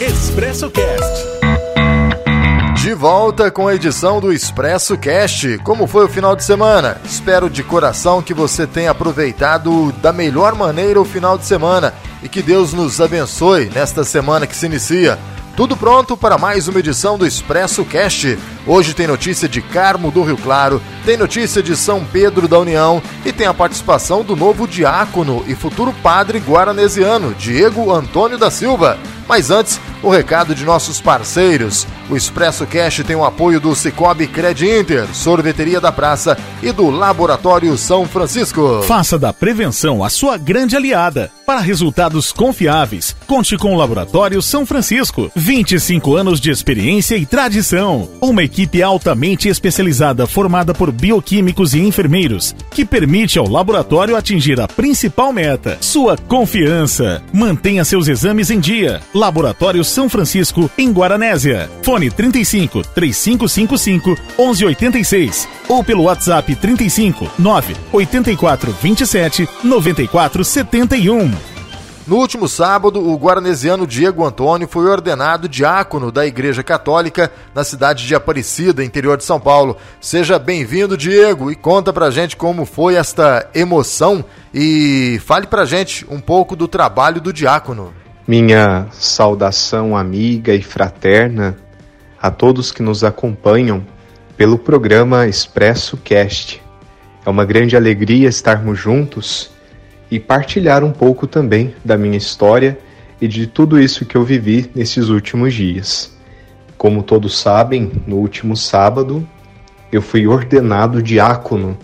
Expresso Cast. De volta com a edição do Expresso Cast. Como foi o final de semana? Espero de coração que você tenha aproveitado da melhor maneira o final de semana e que Deus nos abençoe nesta semana que se inicia. Tudo pronto para mais uma edição do Expresso Cast. Hoje tem notícia de Carmo do Rio Claro, tem notícia de São Pedro da União e tem a participação do novo diácono e futuro padre guaranesiano, Diego Antônio da Silva. Mas antes, o recado de nossos parceiros. O Expresso Cash tem o apoio do Cicobi Cred Inter, Sorveteria da Praça e do Laboratório São Francisco. Faça da prevenção a sua grande aliada. Para resultados confiáveis, conte com o Laboratório São Francisco. 25 anos de experiência e tradição. Uma equipe altamente especializada formada por bioquímicos e enfermeiros, que permite ao laboratório atingir a principal meta: sua confiança. Mantenha seus exames em dia. Laboratório São Francisco, em Guaranésia. Fone 35 3555 1186 ou pelo WhatsApp 35 9 84 27 94 71. No último sábado, o guaranesiano Diego Antônio foi ordenado diácono da Igreja Católica na cidade de Aparecida, interior de São Paulo. Seja bem-vindo, Diego, e conta pra gente como foi esta emoção e fale pra gente um pouco do trabalho do diácono. Minha saudação amiga e fraterna a todos que nos acompanham pelo programa Expresso Cast. É uma grande alegria estarmos juntos e partilhar um pouco também da minha história e de tudo isso que eu vivi nesses últimos dias. Como todos sabem, no último sábado eu fui ordenado diácono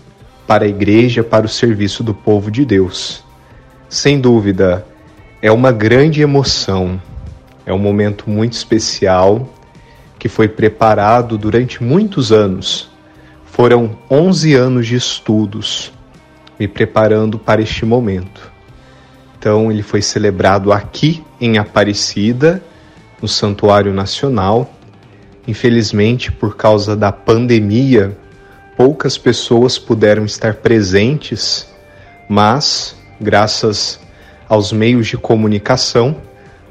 para a igreja para o serviço do povo de Deus. Sem dúvida, é uma grande emoção, é um momento muito especial que foi preparado durante muitos anos. Foram 11 anos de estudos me preparando para este momento. Então, ele foi celebrado aqui em Aparecida, no Santuário Nacional. Infelizmente, por causa da pandemia, poucas pessoas puderam estar presentes, mas, graças aos meios de comunicação,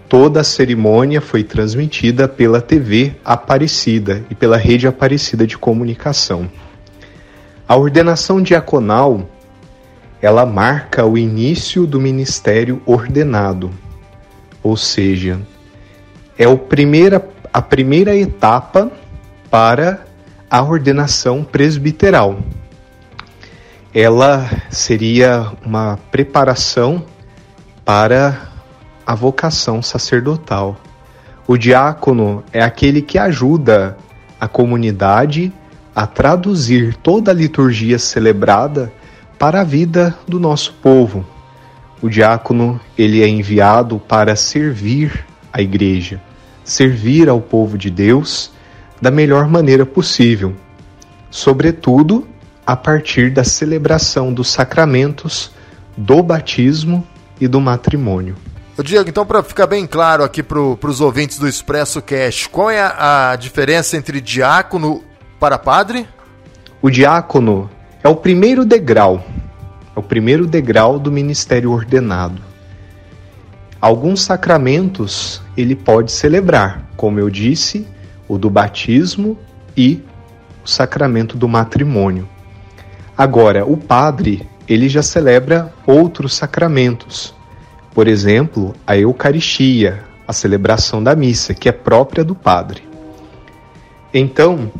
toda a cerimônia foi transmitida pela TV Aparecida e pela Rede Aparecida de Comunicação. A ordenação diaconal ela marca o início do ministério ordenado, ou seja, é o primeira, a primeira etapa para a ordenação presbiteral. Ela seria uma preparação para a vocação sacerdotal. O diácono é aquele que ajuda a comunidade a traduzir toda a liturgia celebrada para a vida do nosso povo. O diácono, ele é enviado para servir a igreja, servir ao povo de Deus da melhor maneira possível, sobretudo a partir da celebração dos sacramentos do batismo e do matrimônio. Diego, então para ficar bem claro aqui para os ouvintes do Expresso Cash, qual é a, a diferença entre diácono para padre? O diácono é o primeiro degrau, é o primeiro degrau do ministério ordenado. Alguns sacramentos ele pode celebrar, como eu disse, o do batismo e o sacramento do matrimônio. Agora, o padre, ele já celebra outros sacramentos, por exemplo, a Eucaristia, a celebração da missa, que é própria do padre. Então,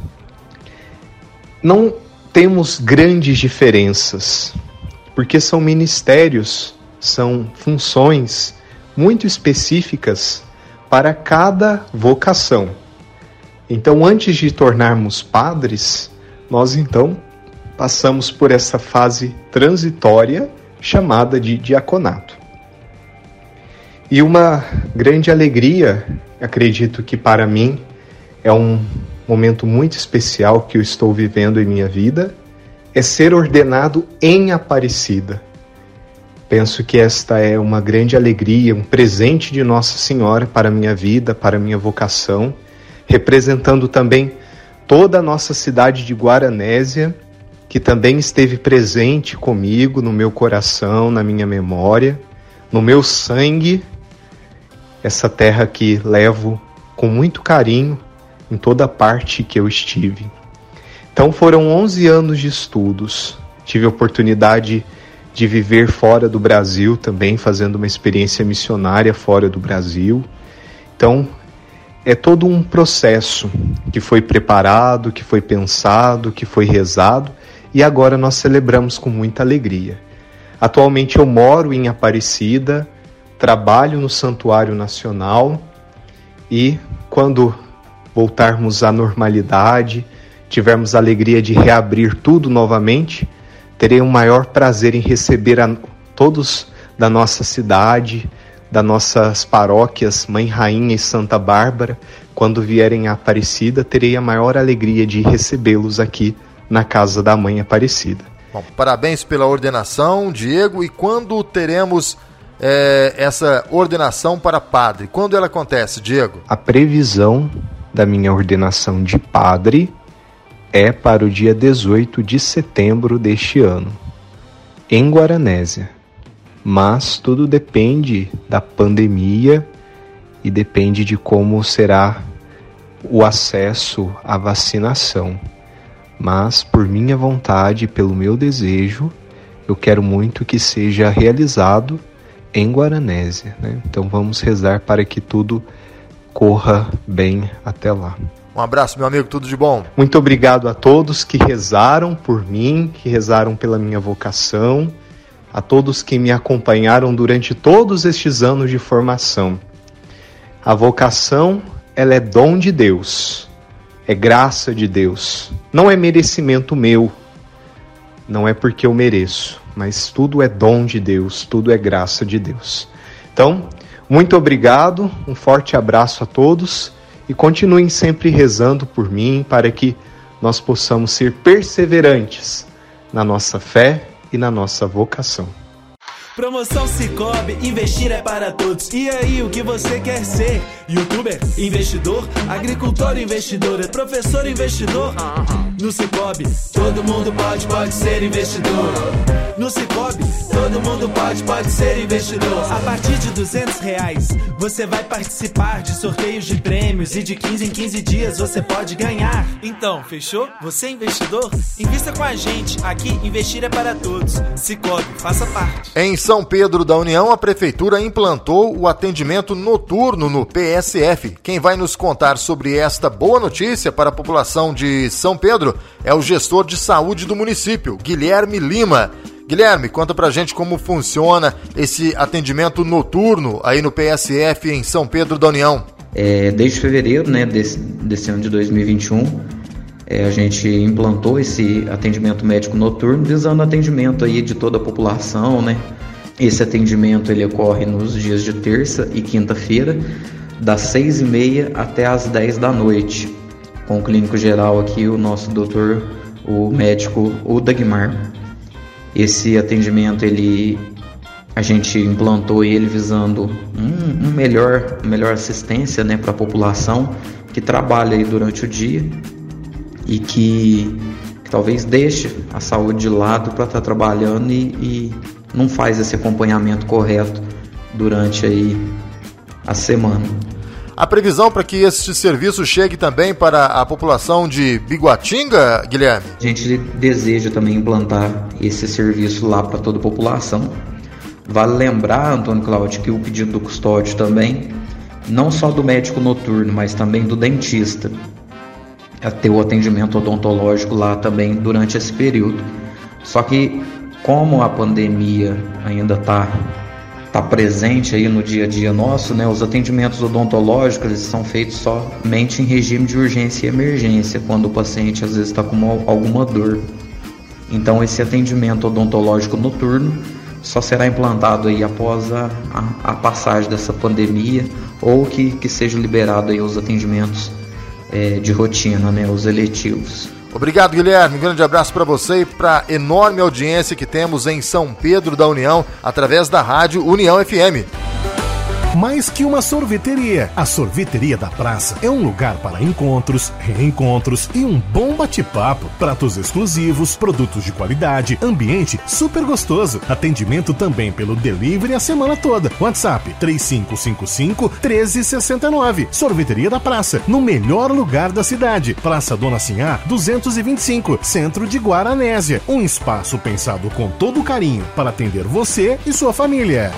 não temos grandes diferenças, porque são ministérios, são funções muito específicas para cada vocação. Então, antes de tornarmos padres, nós então passamos por essa fase transitória chamada de diaconato. E uma grande alegria, acredito que para mim é um momento muito especial que eu estou vivendo em minha vida, é ser ordenado em Aparecida. Penso que esta é uma grande alegria, um presente de Nossa Senhora para a minha vida, para a minha vocação, representando também toda a nossa cidade de Guaranésia, que também esteve presente comigo no meu coração, na minha memória, no meu sangue essa terra que levo com muito carinho em toda parte que eu estive. Então foram 11 anos de estudos. Tive a oportunidade de viver fora do Brasil também, fazendo uma experiência missionária fora do Brasil. Então, é todo um processo que foi preparado, que foi pensado, que foi rezado e agora nós celebramos com muita alegria. Atualmente eu moro em Aparecida, trabalho no Santuário Nacional e quando voltarmos à normalidade, tivermos a alegria de reabrir tudo novamente, terei o um maior prazer em receber a todos da nossa cidade, das nossas paróquias Mãe Rainha e Santa Bárbara, quando vierem a Aparecida, terei a maior alegria de recebê-los aqui na casa da Mãe Aparecida. Bom, parabéns pela ordenação, Diego. E quando teremos é, essa ordenação para padre? Quando ela acontece, Diego? A previsão da minha ordenação de padre é para o dia 18 de setembro deste ano, em Guaranésia mas tudo depende da pandemia e depende de como será o acesso à vacinação. Mas por minha vontade, pelo meu desejo, eu quero muito que seja realizado em Guaranésia. Né? Então vamos rezar para que tudo corra bem até lá. Um abraço, meu amigo, tudo de bom. Muito obrigado a todos que rezaram por mim, que rezaram pela minha vocação a todos que me acompanharam durante todos estes anos de formação. A vocação, ela é dom de Deus, é graça de Deus, não é merecimento meu, não é porque eu mereço, mas tudo é dom de Deus, tudo é graça de Deus. Então, muito obrigado, um forte abraço a todos e continuem sempre rezando por mim para que nós possamos ser perseverantes na nossa fé e na nossa vocação. Promoção Cicobi, investir é para todos. E aí, o que você quer ser? Youtuber, investidor, agricultor, investidor, é professor, investidor? No Cicobi, todo mundo pode, pode ser investidor. No Cicobi, todo mundo pode, pode ser investidor. A partir de 200 reais, você vai participar de sorteios de prêmios e de 15 em 15 dias você pode ganhar. Então, fechou? Você é investidor? Invista com a gente. Aqui, investir é para todos. Cicobi, faça parte. Em São Pedro da União, a prefeitura implantou o atendimento noturno no PSF. Quem vai nos contar sobre esta boa notícia para a população de São Pedro é o gestor de saúde do município, Guilherme Lima. Guilherme, conta pra gente como funciona esse atendimento noturno aí no PSF em São Pedro da União. É, desde fevereiro né, desse, desse ano de 2021, é, a gente implantou esse atendimento médico noturno, visando atendimento aí de toda a população, né? Esse atendimento ele ocorre nos dias de terça e quinta-feira, das seis e meia até as dez da noite, com o clínico geral aqui, o nosso doutor, o médico, o Dagmar. Esse atendimento ele a gente implantou ele visando um, um melhor, melhor assistência né, para a população que trabalha durante o dia e que, que talvez deixe a saúde de lado para estar tá trabalhando e, e não faz esse acompanhamento correto durante aí a semana. A previsão para que este serviço chegue também para a população de Biguatinga, Guilherme? A gente deseja também implantar esse serviço lá para toda a população. Vale lembrar, Antônio Cláudio, que o pedido do custódio também, não só do médico noturno, mas também do dentista, é ter o atendimento odontológico lá também durante esse período. Só que como a pandemia ainda está está presente aí no dia a dia nosso, né? Os atendimentos odontológicos eles são feitos somente em regime de urgência e emergência, quando o paciente às vezes está com alguma dor. Então esse atendimento odontológico noturno só será implantado aí após a, a, a passagem dessa pandemia ou que, que seja liberado aí os atendimentos é, de rotina, né? Os eletivos. Obrigado, Guilherme. Um grande abraço para você e para a enorme audiência que temos em São Pedro da União através da rádio União FM. Mais que uma sorveteria. A Sorveteria da Praça é um lugar para encontros, reencontros e um bom bate-papo. Pratos exclusivos, produtos de qualidade, ambiente super gostoso. Atendimento também pelo delivery a semana toda. WhatsApp 3555 1369. Sorveteria da Praça, no melhor lugar da cidade. Praça Dona Sinhá 225, centro de Guaranésia. Um espaço pensado com todo carinho para atender você e sua família.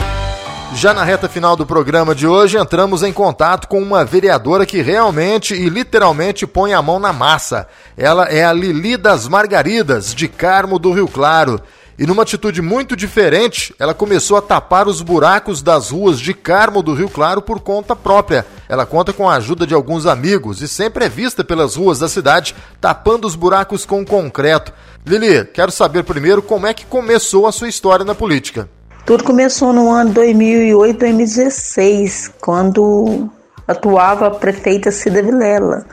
Já na reta final do programa de hoje, entramos em contato com uma vereadora que realmente e literalmente põe a mão na massa. Ela é a Lili das Margaridas, de Carmo do Rio Claro. E numa atitude muito diferente, ela começou a tapar os buracos das ruas de Carmo do Rio Claro por conta própria. Ela conta com a ajuda de alguns amigos e sempre é vista pelas ruas da cidade tapando os buracos com concreto. Lili, quero saber primeiro como é que começou a sua história na política. Tudo começou no ano 2008, 2016, quando atuava a prefeita Cida Vilela,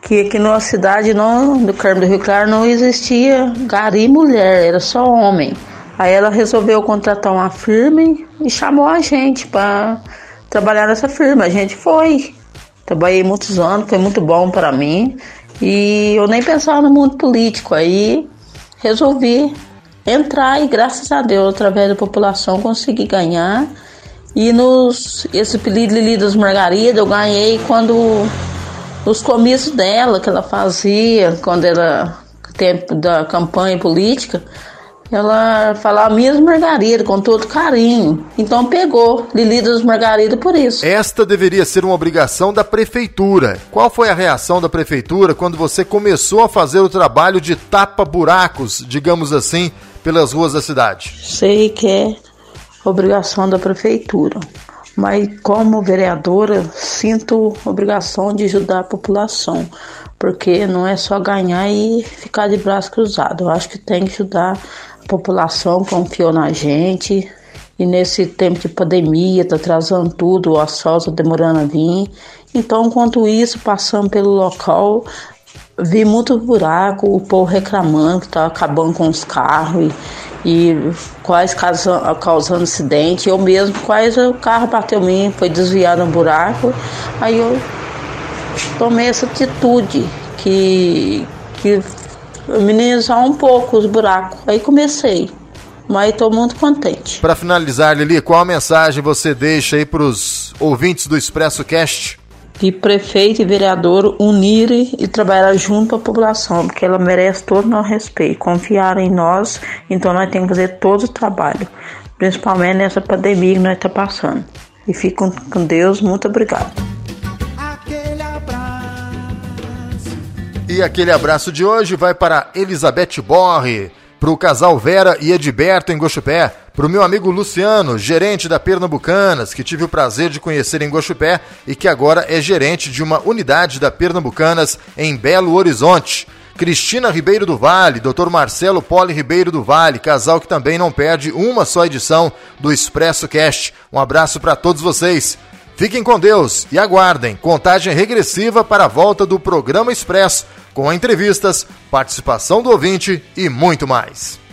que aqui na cidade, não, no Carmo do Rio Claro, não existia gari mulher, era só homem. Aí ela resolveu contratar uma firma e chamou a gente para trabalhar nessa firma. A gente foi. Trabalhei muitos anos, foi muito bom para mim. E eu nem pensava no mundo político. Aí resolvi entrar e graças a Deus, através da população, consegui ganhar. E nos esse Lili das Margaridas eu ganhei quando nos comícios dela que ela fazia, quando era tempo da campanha política, ela falava minhas margaridas com todo carinho. Então pegou Lili das Margaridas por isso. Esta deveria ser uma obrigação da prefeitura. Qual foi a reação da prefeitura quando você começou a fazer o trabalho de tapa-buracos, digamos assim, pelas ruas da cidade? Sei que é obrigação da prefeitura, mas como vereadora sinto obrigação de ajudar a população, porque não é só ganhar e ficar de braço cruzado. Eu acho que tem que ajudar a população, confiou na gente. E nesse tempo de pandemia, tá atrasando tudo, a sol tá demorando a vir. Então, enquanto isso, passando pelo local, vi muito buraco, o povo reclamando que tá acabando com os carros e, e quase causando, causando acidente. Eu mesmo, quase o carro bateu em mim, foi desviado no buraco. Aí eu tomei essa atitude que, que minimizar um pouco os buracos. Aí comecei. Mas estou muito contente. Para finalizar, Lili, qual a mensagem você deixa aí para os ouvintes do Expresso Cast? Que prefeito e vereador unirem e trabalhar junto com a população, porque ela merece todo o nosso respeito. Confiar em nós, então nós temos que fazer todo o trabalho, principalmente nessa pandemia que nós estamos tá passando. E fico com Deus, muito obrigado. E aquele abraço de hoje vai para Elizabeth Borre, para o casal Vera e Edberto em Gochupé, para o meu amigo Luciano, gerente da Pernambucanas, que tive o prazer de conhecer em Gochupé e que agora é gerente de uma unidade da Pernambucanas em Belo Horizonte. Cristina Ribeiro do Vale, Dr. Marcelo Poli Ribeiro do Vale, casal que também não perde uma só edição do Expresso Cast. Um abraço para todos vocês. Fiquem com Deus e aguardem contagem regressiva para a volta do programa Expresso, com entrevistas, participação do ouvinte e muito mais.